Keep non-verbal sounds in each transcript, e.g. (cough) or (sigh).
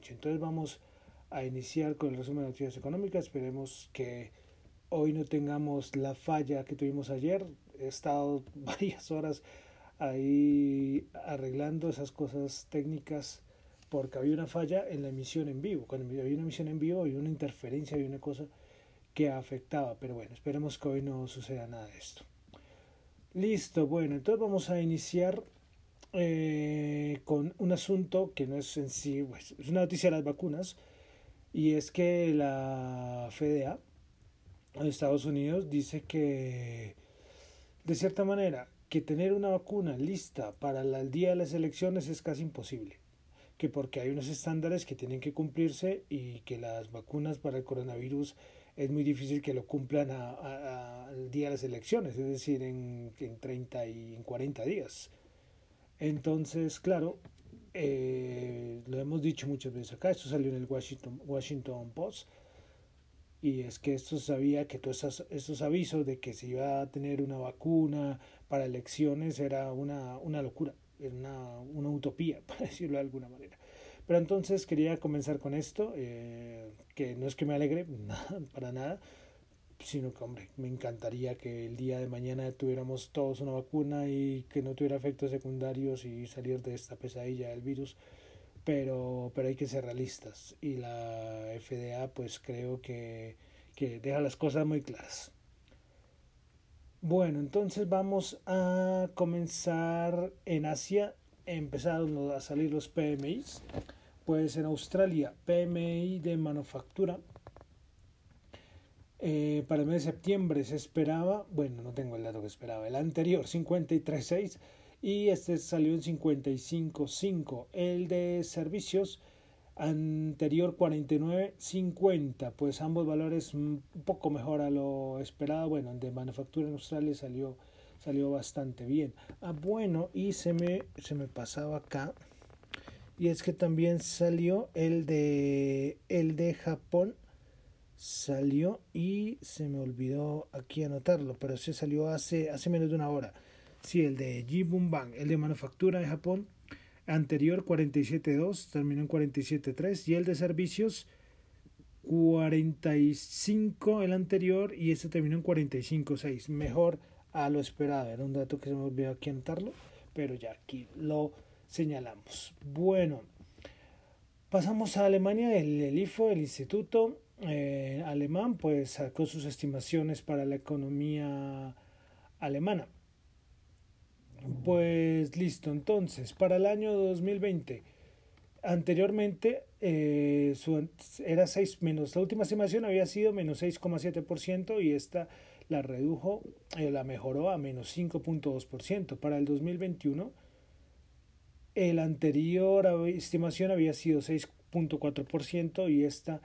noche. Entonces vamos a iniciar con el resumen de noticias económicas. Esperemos que hoy no tengamos la falla que tuvimos ayer. He estado (laughs) varias horas ahí arreglando esas cosas técnicas porque había una falla en la emisión en vivo. Cuando había una emisión en vivo había una interferencia, había una cosa que afectaba. Pero bueno, esperemos que hoy no suceda nada de esto. Listo, bueno, entonces vamos a iniciar eh, con un asunto que no es en sí, pues, es una noticia de las vacunas, y es que la FDA de Estados Unidos dice que, de cierta manera, que tener una vacuna lista para el día de las elecciones es casi imposible, que porque hay unos estándares que tienen que cumplirse y que las vacunas para el coronavirus es muy difícil que lo cumplan al día de las elecciones, es decir, en, en 30 y en 40 días. Entonces, claro, eh, lo hemos dicho muchas veces acá, esto salió en el Washington, Washington Post, y es que esto sabía que todos esos, avisos de que se iba a tener una vacuna para elecciones era una, una locura, era una, una utopía, (laughs) para decirlo de alguna manera. Pero entonces quería comenzar con esto, eh, que no es que me alegre, (laughs) nada, para nada, sino que, hombre, me encantaría que el día de mañana tuviéramos todos una vacuna y que no tuviera efectos secundarios y salir de esta pesadilla del virus, pero, pero hay que ser realistas y la FDA pues creo que, que deja las cosas muy claras. Bueno, entonces vamos a comenzar en Asia. Empezaron a salir los PMIs. Pues en Australia, PMI de manufactura eh, para el mes de septiembre se esperaba, bueno, no tengo el dato que esperaba, el anterior 53.6 y este salió en 55.5. El de servicios anterior 49.50, pues ambos valores un poco mejor a lo esperado. Bueno, el de manufactura en Australia salió, salió bastante bien. Ah, bueno, y se me, se me pasaba acá. Y es que también salió el de, el de Japón salió y se me olvidó aquí anotarlo, pero se salió hace, hace menos de una hora. Sí, el de Jibun Bang, el de manufactura de Japón, anterior 47.2, terminó en 47.3 y el de servicios 45 el anterior y este terminó en 45.6, mejor a lo esperado. Era un dato que se me olvidó aquí anotarlo, pero ya aquí lo señalamos. Bueno, pasamos a Alemania, el, el IFO, el Instituto eh, alemán, pues sacó sus estimaciones para la economía alemana. Pues listo, entonces, para el año 2020, anteriormente eh, era 6 menos, la última estimación había sido menos 6,7% y esta la redujo, eh, la mejoró a menos 5.2%. Para el 2021, el anterior estimación había sido 6.4% y esta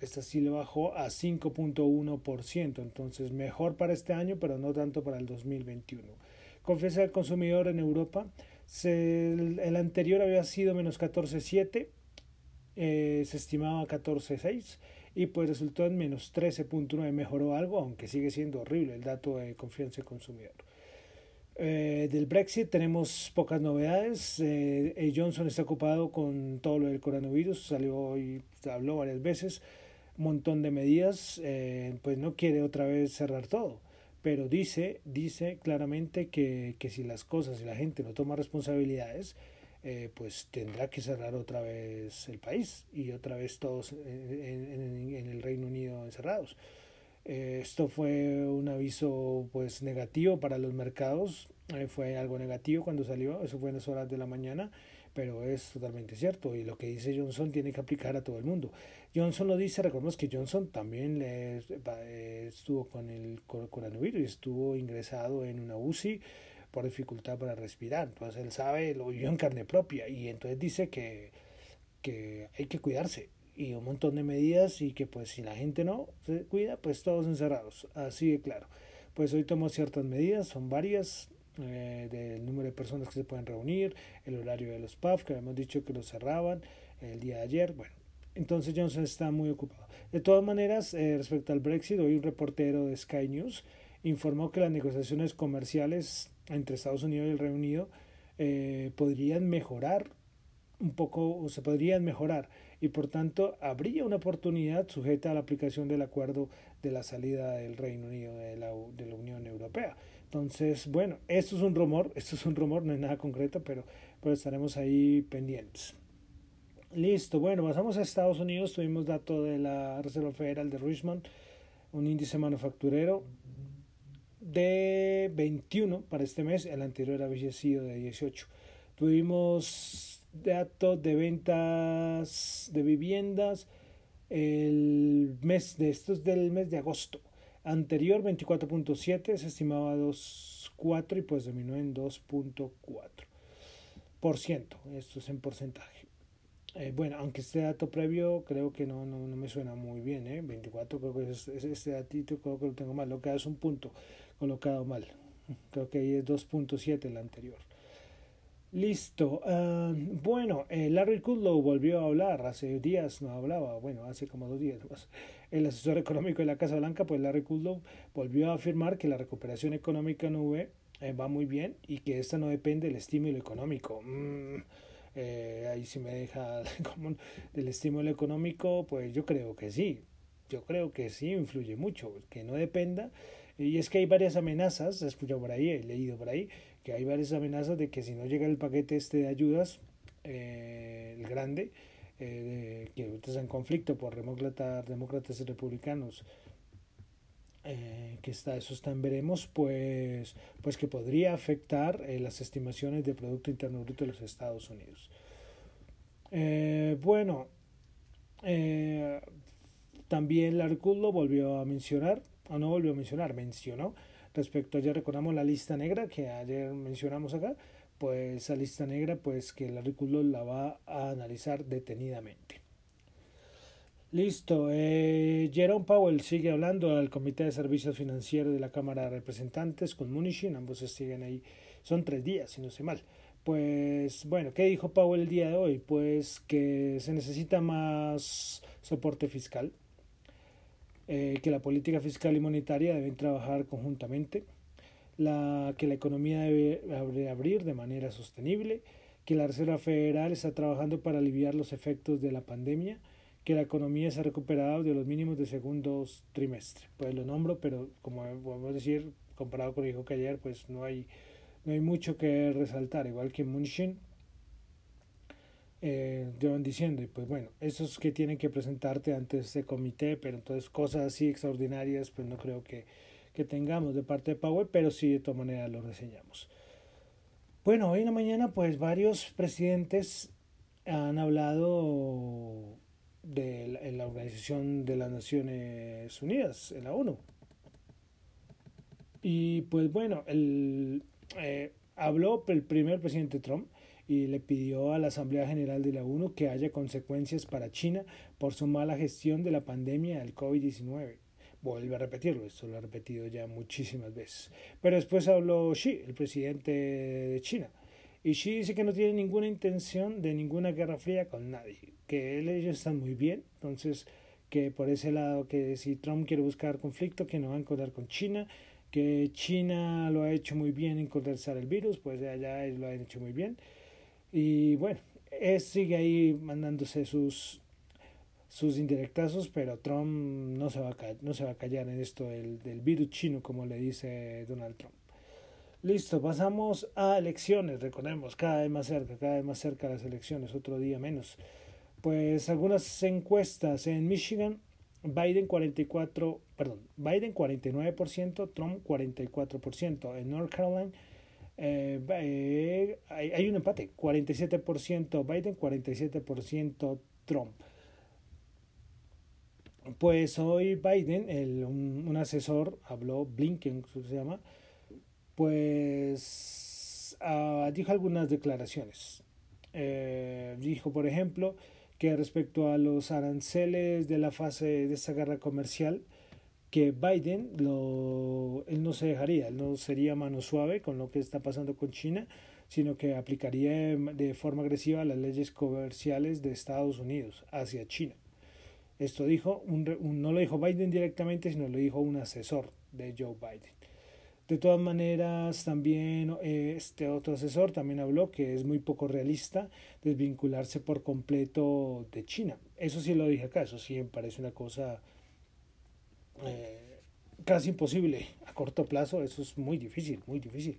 esta sí le bajó a 5.1%, entonces mejor para este año, pero no tanto para el 2021. Confianza del consumidor en Europa, el, anterior había sido menos 14.7, eh, se estimaba 14.6 y pues resultó en menos 13.9, mejoró algo, aunque sigue siendo horrible el dato de confianza del consumidor. Eh, del Brexit tenemos pocas novedades. Eh, eh, Johnson está ocupado con todo lo del coronavirus, salió y habló varias veces, un montón de medidas, pues no quiere otra vez cerrar todo, pero dice, dice claramente que, que si las cosas y la gente no toma responsabilidades, pues tendrá que cerrar otra vez el país y otra vez todos en el Reino Unido encerrados. Eh, esto fue un aviso pues negativo para los mercados, eh, fue algo negativo cuando salió, eso fue en las horas de la mañana, pero es totalmente cierto. Y lo que dice Johnson tiene que aplicar a todo el mundo. Johnson lo dice, recordemos que Johnson también le, eh, estuvo con el coronavirus estuvo ingresado en una UCI por dificultad para respirar, entonces él sabe, lo vivió en carne propia. Y entonces dice que, que hay que cuidarse y un montón de medidas y que pues si la gente no se cuida, pues todos encerrados, así de claro. Pues hoy tomó ciertas medidas, son varias, eh, del número de personas que se pueden reunir, el horario de los pubs, que habíamos dicho que los cerraban el día de ayer, bueno, entonces Johnson está muy ocupado. De todas maneras, eh, respecto al Brexit, hoy un reportero de Sky News informó que las negociaciones comerciales entre Estados Unidos y el Reino Unido eh, podrían mejorar un poco o se podrían mejorar y por tanto habría una oportunidad sujeta a la aplicación del acuerdo de la salida del Reino Unido de la, de la Unión Europea. Entonces, bueno, esto es un rumor, (laughs) esto es un rumor, no es nada concreto, pero, pero estaremos ahí pendientes. Listo, bueno, pasamos a Estados Unidos, tuvimos dato de la Reserva Federal de Richmond, un índice manufacturero de 21 para este mes, el anterior había sido de 18. Tuvimos datos de ventas de viviendas el mes de estos del mes de agosto. Anterior 24.7 se estimaba 2.4 y pues terminó en 2.4 por ciento. Esto es en porcentaje. Eh, bueno, aunque este dato previo creo que no, no, no me suena muy bien, ¿eh? 24 creo que es, este datito creo que lo tengo mal, lo que es un punto colocado mal. Creo que ahí es 2.7 el anterior. Listo. Uh, bueno, eh, Larry Kudlow volvió a hablar. Hace días no hablaba. Bueno, hace como dos días. El asesor económico de la Casa Blanca, pues Larry Kudlow, volvió a afirmar que la recuperación económica en UE eh, va muy bien y que esta no depende del estímulo económico. Mm, eh, ahí sí me deja (laughs) como del estímulo económico, pues yo creo que sí. Yo creo que sí influye mucho. Que no dependa. Y es que hay varias amenazas, he escuchado por ahí, he leído por ahí, que hay varias amenazas de que si no llega el paquete este de ayudas, eh, el grande, eh, que está en conflicto por demócratas, demócratas y republicanos, eh, que está, eso está en veremos, pues, pues que podría afectar las estimaciones de Producto Interno Bruto de los Estados Unidos. bueno, también Larcullo volvió a mencionar, o no volvió a mencionar, mencionó respecto ayer recordamos la lista negra que ayer mencionamos acá pues esa lista negra pues que el artículo la va a analizar detenidamente listo eh, Jerome Powell sigue hablando al comité de servicios financieros de la cámara de representantes con Munishin ambos siguen ahí son tres días si no sé mal pues bueno, ¿qué dijo Powell el día de hoy? Pues que se necesita más soporte fiscal, eh, que la política fiscal y monetaria deben trabajar conjuntamente, la, que la economía debe abrir de manera sostenible, que la Reserva Federal está trabajando para aliviar los efectos de la pandemia, que la economía se ha recuperado de los mínimos de segundo trimestre. Pues lo nombro, pero como podemos decir, comparado con que dijo que ayer, pues no hay, no hay mucho que resaltar, igual que Munshin eh, van diciendo, y pues bueno, esos que tienen que presentarte ante este comité, pero entonces cosas así extraordinarias, pues no creo que, que tengamos de parte de Power, pero sí de todas maneras lo reseñamos. Bueno, hoy en la mañana pues varios presidentes han hablado de la, en la Organización de las Naciones Unidas, en la ONU. Y pues bueno, el, eh, habló el primer presidente Trump y le pidió a la Asamblea General de la ONU que haya consecuencias para China por su mala gestión de la pandemia del COVID-19. Vuelve a repetirlo, esto lo ha repetido ya muchísimas veces. Pero después habló Xi, el presidente de China. Y Xi dice que no tiene ninguna intención de ninguna guerra fría con nadie, que ellos están muy bien, entonces que por ese lado que si Trump quiere buscar conflicto, que no va a encontrar con China, que China lo ha hecho muy bien en conversar el virus, pues allá lo han hecho muy bien y bueno, es, sigue ahí mandándose sus, sus indirectazos, pero Trump no se va a, no se va a callar en esto del, del virus chino, como le dice Donald Trump. Listo, pasamos a elecciones, recordemos, cada vez más cerca, cada vez más cerca las elecciones, otro día menos. Pues algunas encuestas en Michigan, Biden 44, perdón, Biden 49%, Trump 44%, en North Carolina eh, eh, hay, hay, un empate, 47% Biden, 47% Trump. Pues hoy Biden, el, un, asesor, habló, Blinken se llama, pues uh, dijo algunas declaraciones. Eh, dijo, por ejemplo, que respecto a los aranceles de la fase de esta guerra comercial, que Biden lo, él no se dejaría, él no sería mano suave con lo que está pasando con China, sino que aplicaría de forma agresiva las leyes comerciales de Estados Unidos hacia China. Esto dijo, un, no lo dijo Biden directamente, sino lo dijo un asesor de Joe Biden. De todas maneras, también eh, este otro asesor también habló que es muy poco realista desvincularse por completo de China. Eso sí lo dije acá, eso sí me parece una cosa eh, casi imposible a corto plazo, eso es muy difícil, muy difícil.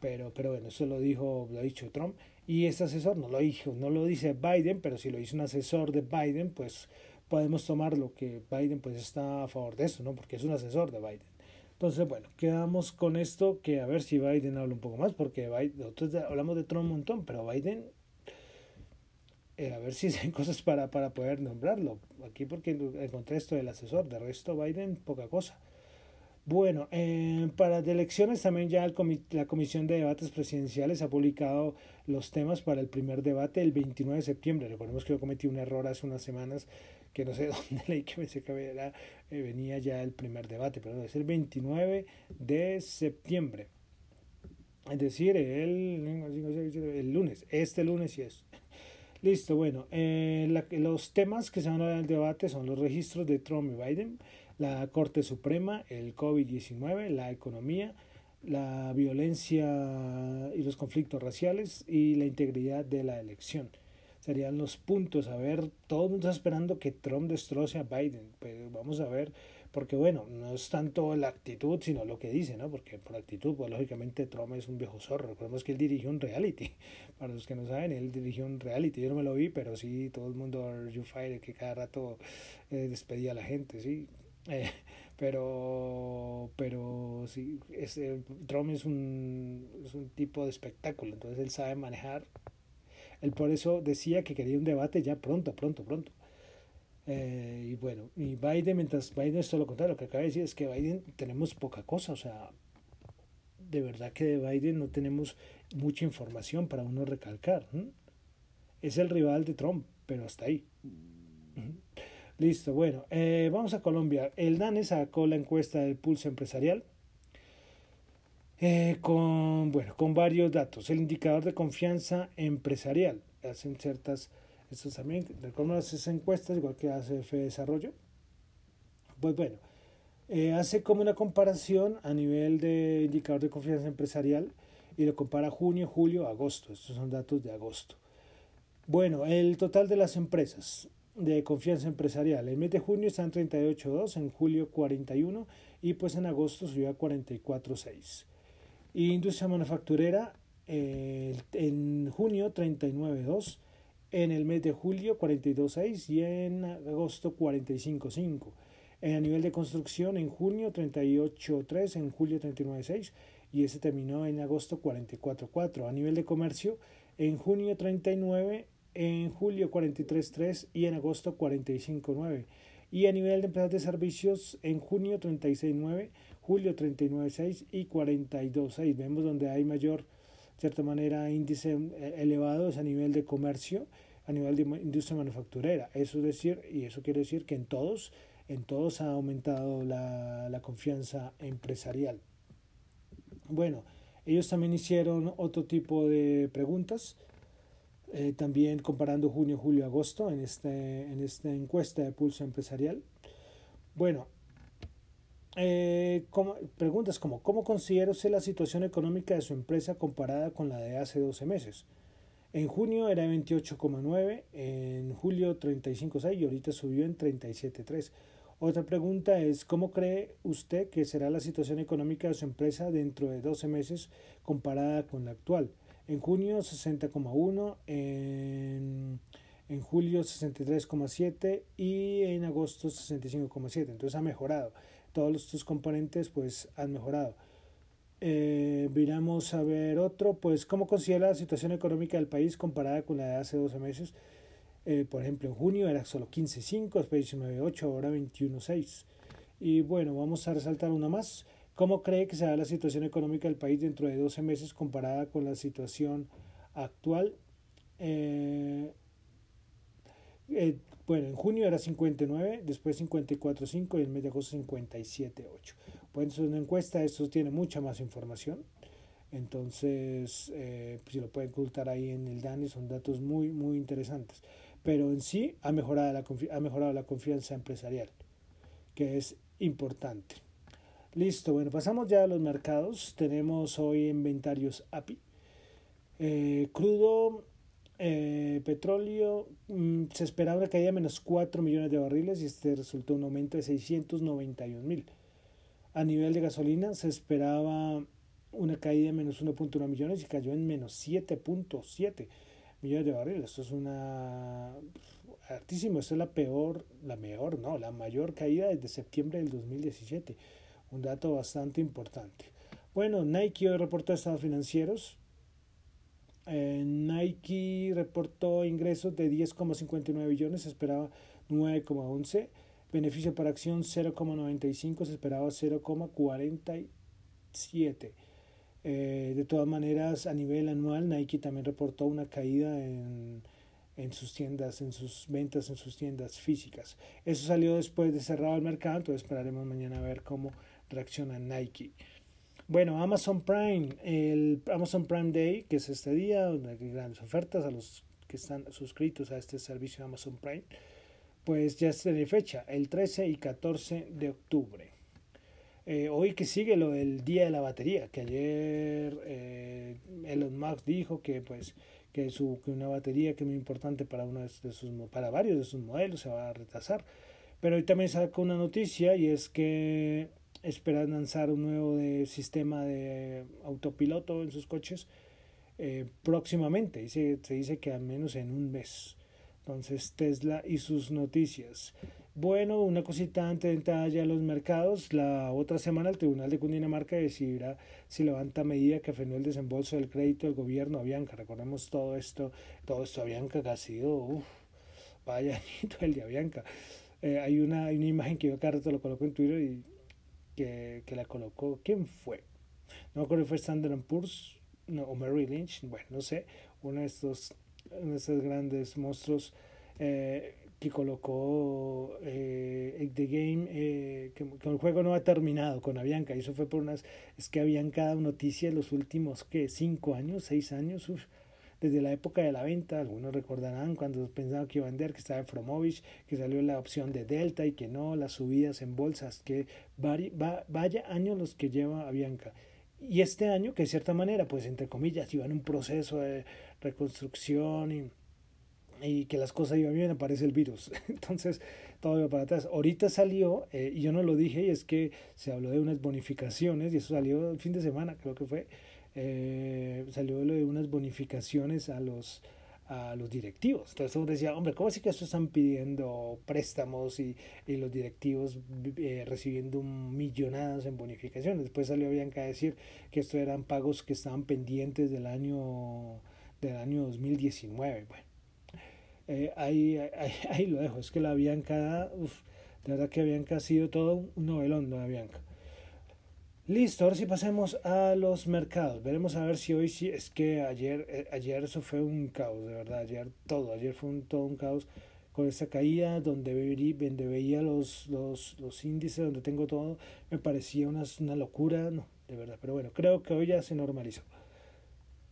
Pero, pero bueno, eso lo dijo, lo ha dicho Trump. Y este asesor no lo dijo, no lo dice Biden, pero si lo dice un asesor de Biden, pues podemos tomar lo que Biden pues está a favor de eso, ¿no? Porque es un asesor de Biden. Entonces, bueno, quedamos con esto, que a ver si Biden habla un poco más, porque nosotros hablamos de Trump un montón, pero Biden, eh, a ver si (laughs) hay cosas para, para poder nombrarlo. Aquí porque encontré esto del asesor, de resto Biden, poca cosa. Bueno, eh, para elecciones también ya la Comisión de Debates Presidenciales ha publicado los temas para el primer debate el 29 de septiembre. Recordemos que yo cometí un error hace unas semanas que no sé (laughs) dónde leí que pensé que era, eh, venía ya el primer debate, pero es el 29 de septiembre. Es decir, el, el lunes, este lunes y es. Listo, bueno, eh, los temas que se van a dar el debate son los registros de Trump y Biden, la Corte Suprema, el COVID-19, la economía, la violencia y los conflictos raciales y la integridad de la elección serían los puntos. A ver, todo el mundo está esperando que Trump destroce a Biden. Pues vamos a ver, porque bueno, no es tanto la actitud, sino lo que dice, ¿no? Porque por actitud, pues lógicamente Trump es un viejo zorro. Recordemos que él dirigió un reality. (laughs) Para los que no saben, él dirigió un reality. Yo no me lo vi, pero sí, todo el mundo, You Fire, que cada rato eh, despedía a la gente, sí. (laughs) Eh, pero pero sí Trump es un, es un tipo de espectáculo entonces él sabe manejar él por eso decía que quería un debate ya pronto, pronto, pronto. Eh, y bueno, y Biden, mientras Biden es todo lo contrario, lo que acaba de decir es que Biden tenemos poca cosa, o sea, de verdad que de Biden no tenemos mucha información para uno recalcar. Es el rival de Trump, pero hasta ahí. Listo, bueno, eh, vamos a Colombia. El DANE sacó la encuesta del pulso empresarial eh, con, bueno, con varios datos. El indicador de confianza empresarial. Hacen ciertas, estos también, reconoce esas encuestas, igual que hace F Desarrollo. Pues bueno, eh, hace como una comparación a nivel de indicador de confianza empresarial y lo compara junio, julio, agosto. Estos son datos de agosto. Bueno, el total de las empresas de confianza empresarial. El mes de junio está en 38.2, en julio 41 y pues en agosto subió a 44.6 industria manufacturera en junio 39.2, en el mes de julio 42.6 y en agosto 45.5. A nivel de construcción en junio 38.3, en julio 39.6 y ese terminó en agosto 44.4. A nivel de comercio en junio 39, en julio 43.3 y en agosto 45.9. Y a nivel de empresas de servicios en junio 36.9 julio 39.6 y 42.6. Vemos donde hay mayor, cierta manera, índice eh, elevados a nivel de comercio, a nivel de industria manufacturera. Eso es decir, y eso quiere decir que en todos, en todos ha aumentado la, la confianza empresarial. Bueno, ellos también hicieron otro tipo de preguntas, eh, también comparando junio, julio, agosto en, este, en esta encuesta de pulso empresarial. Bueno, eh, preguntas como, ¿cómo considera usted la situación económica de su empresa comparada con la de hace 12 meses? En junio era 28,9, en julio 35,6 y ahorita subió en 37,3. Otra pregunta es, ¿cómo cree usted que será la situación económica de su empresa dentro de 12 meses comparada con la actual? En junio 60,1, en, en julio 63,7 y en agosto 65,7. Entonces ha mejorado todos estos componentes pues han mejorado. Eh, miramos a ver otro, pues cómo considera la situación económica del país comparada con la de hace 12 meses. Eh, por ejemplo, en junio era solo 15.5, después 19.8, ahora 21.6. Y bueno, vamos a resaltar una más. ¿Cómo cree que será la situación económica del país dentro de 12 meses comparada con la situación actual? Eh, eh bueno, en junio era 59, después 54.5 y el mes de agosto 57.8. Bueno, es una encuesta, esto tiene mucha más información. Entonces, eh, pues, si lo pueden ocultar ahí en el DANI, son datos muy, muy interesantes. Pero en sí ha mejorado la, ha mejorado la confianza empresarial, que es importante. Listo, bueno, pasamos ya a los mercados. Tenemos hoy inventarios API. Eh, crudo, eh, petróleo, mm, se esperaba una caída de menos 4 millones de barriles y este resultó un aumento de 691 mil. A nivel de gasolina se esperaba una caída de menos 1.1 millones y cayó en menos 7.7 millones de barriles. Esto es una altísimo, esto es la peor, la mejor, no, la mayor caída desde septiembre del 2017. Un dato bastante importante. Bueno, Nike hoy reportó estados financieros. Eh, Nike reportó ingresos de 10,59 billones, se esperaba 9,11. Beneficio por acción 0,95, se esperaba 0,47. Eh, de todas maneras, a nivel anual, Nike también reportó una caída en, en, sus tiendas, en sus ventas, en sus tiendas físicas. Eso salió después de cerrado el mercado, entonces esperaremos mañana a ver cómo reacciona Nike. Bueno, Amazon Prime, el Amazon Prime Day, que es este día, donde hay grandes ofertas a los que están suscritos a este servicio de Amazon Prime, pues ya tiene fecha, el 13 y 14 de octubre. Eh, hoy que sigue lo del día de la batería, que ayer eh, Elon Musk dijo que pues que, su, que una batería que es muy importante para uno de sus para varios de sus modelos se va a retrasar. Pero hoy también sacó una noticia y es que esperan lanzar un nuevo de sistema de autopiloto en sus coches eh, próximamente. Y se, se dice que al menos en un mes. Entonces Tesla y sus noticias. Bueno, una cosita antes de entrar ya a los mercados. La otra semana el Tribunal de Cundinamarca decidirá si levanta medida que frenó el desembolso del crédito del gobierno a Bianca. Recordemos todo esto, todo esto a Bianca que ha sido, uff, vaya (laughs) el de Avianca. Eh, hay, una, hay una imagen que yo cada rato lo coloco en Twitter y que, que la colocó. ¿Quién fue? No me acuerdo si fue Standard Poor's o Mary Lynch. Bueno, no sé. Uno de estos, de estos grandes monstruos. Eh, que colocó eh, The Game, eh, que, el juego no ha terminado con Avianca. Y eso fue por unas. Es que habían cada noticia en los últimos, ¿qué? ¿Cinco años? ¿Seis años? Desde la época de la venta, algunos recordarán cuando pensaban que iba a vender, que estaba Fromovich, que salió la opción de Delta y que no, las subidas en bolsas, que vaya años los que lleva Avianca. Y este año, que de cierta manera, pues entre comillas, iba en un proceso de reconstrucción y y que las cosas iban bien, aparece el virus. (laughs) Entonces, todo iba para atrás. Ahorita salió, eh, y yo no lo dije, y es que se habló de unas bonificaciones, y eso salió el fin de semana, creo que fue, eh, salió lo de unas bonificaciones a los a los directivos. Entonces uno decía, hombre, ¿cómo así que esto están pidiendo préstamos y, y los directivos eh, recibiendo millonadas en bonificaciones? Después salió Bianca a decir que esto eran pagos que estaban pendientes del año del año 2019. Bueno, eh, ahí, ahí, lo dejo. Es que la Bianca, uf, de verdad que Bianca ha sido todo un novelón, la Bianca. Listo, ahora sí pasemos a los mercados. Veremos a ver si hoy sí, es que ayer, eh, ayer eso fue un caos, de verdad, ayer todo, ayer fue un, todo un caos con esa caída donde, donde veía los, los, los índices, donde tengo todo, me parecía una, una locura, no, de verdad, pero bueno, creo que hoy ya se normalizó.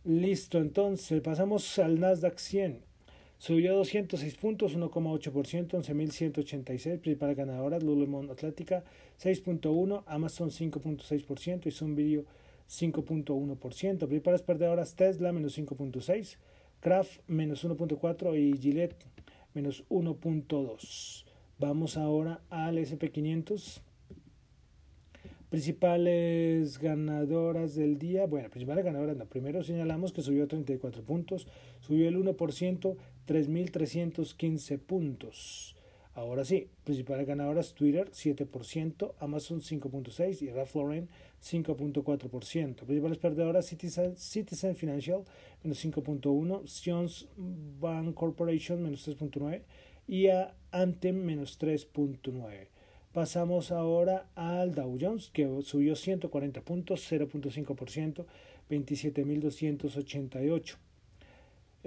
Listo, entonces pasamos al Nasdaq 100. Subió 206 puntos, 1,8%, 11.186. Principal ganadora, Lululemon Atlática 6.1, Amazon 5.6% y Zoom Video 5.1%. Principales perdedoras, Tesla menos 5.6, Kraft menos 1.4 y Gillette menos 1.2. Vamos ahora al SP500 principales ganadoras del día. Bueno, principales ganadoras, no. Primero señalamos que subió 34 puntos, subió el 1%, 3.315 puntos. Ahora sí, principales ganadoras Twitter 7%, Amazon 5.6% y Ralph Lauren 5.4%. Principales perdedoras Citizen, Citizen Financial menos 5.1%, Sions Bank Corporation menos 3.9% y a Anthem menos 3.9%. Pasamos ahora al Dow Jones, que subió 140 puntos, 0.5%, 27.288.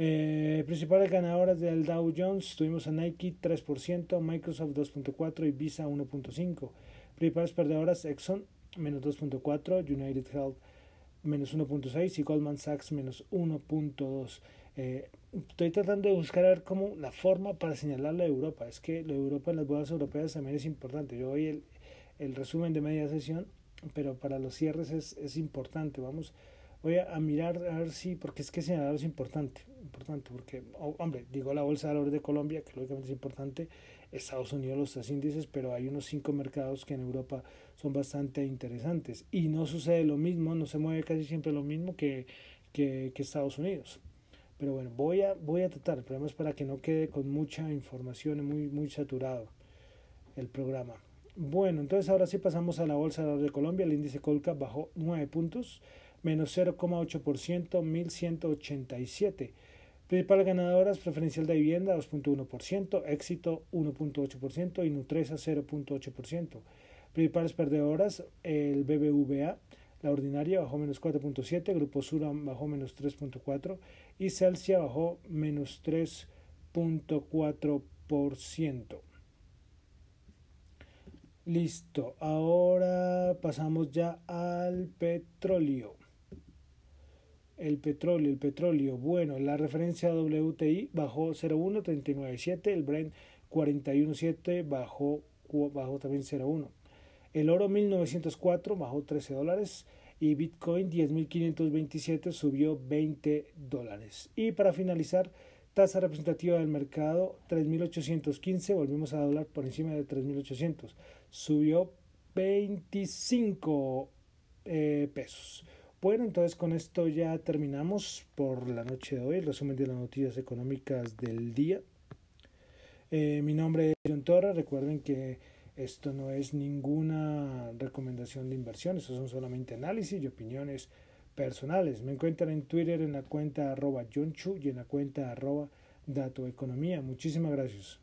Eh, principales ganadoras del Dow Jones tuvimos a Nike 3%, Microsoft 2.4% y Visa 1.5%. Principales perdedoras Exxon menos 2.4%, United Health menos 1.6% y Goldman Sachs menos 1.2%. Eh, estoy tratando de buscar a ver cómo la forma para señalar la Europa. Es que la Europa en las bodas europeas también es importante. Yo hoy el, el resumen de media sesión pero para los cierres es, es importante. Vamos, voy a, mirar a ver si, porque es que señalar es importante, importante, porque, hombre, digo la Bolsa de Valores de Colombia, que lógicamente es importante, Estados Unidos los tres índices, pero hay unos cinco mercados que en Europa son bastante interesantes y no sucede lo mismo, no se mueve casi siempre lo mismo que, que, Estados Unidos. Pero bueno, voy a, voy a tratar, el problema es para que no quede con mucha información muy, muy saturado el programa. Bueno, entonces ahora sí pasamos a la Bolsa de Colombia, el índice Colca bajó 9 puntos, menos 0,8%, 1187. Principales ganadoras, preferencial de vivienda 2.1%, éxito 1.8% y Nutresa 0.8%. Principales perdedoras, el BBVA, la ordinaria bajó menos 4.7, Grupo Sura bajó menos 3.4 y Celsia bajó menos 3.4%. Listo, ahora pasamos ya al petróleo. El petróleo, el petróleo, bueno, la referencia WTI bajó 0.1, el Brent 41.7 bajó, bajó también 0.1. El oro 1904 bajó 13 dólares y Bitcoin 10.527 subió 20 dólares. Y para finalizar, tasa representativa del mercado 3.815, volvimos a dólar por encima de 3.800, subió 25 eh, pesos. Bueno, entonces con esto ya terminamos por la noche de hoy, el resumen de las noticias económicas del día. Eh, mi nombre es John Torres, recuerden que esto no es ninguna recomendación de inversión, estos son solamente análisis y opiniones personales. Me encuentran en Twitter en la cuenta arroba John Chu y en la cuenta arroba Dato Economía. Muchísimas gracias.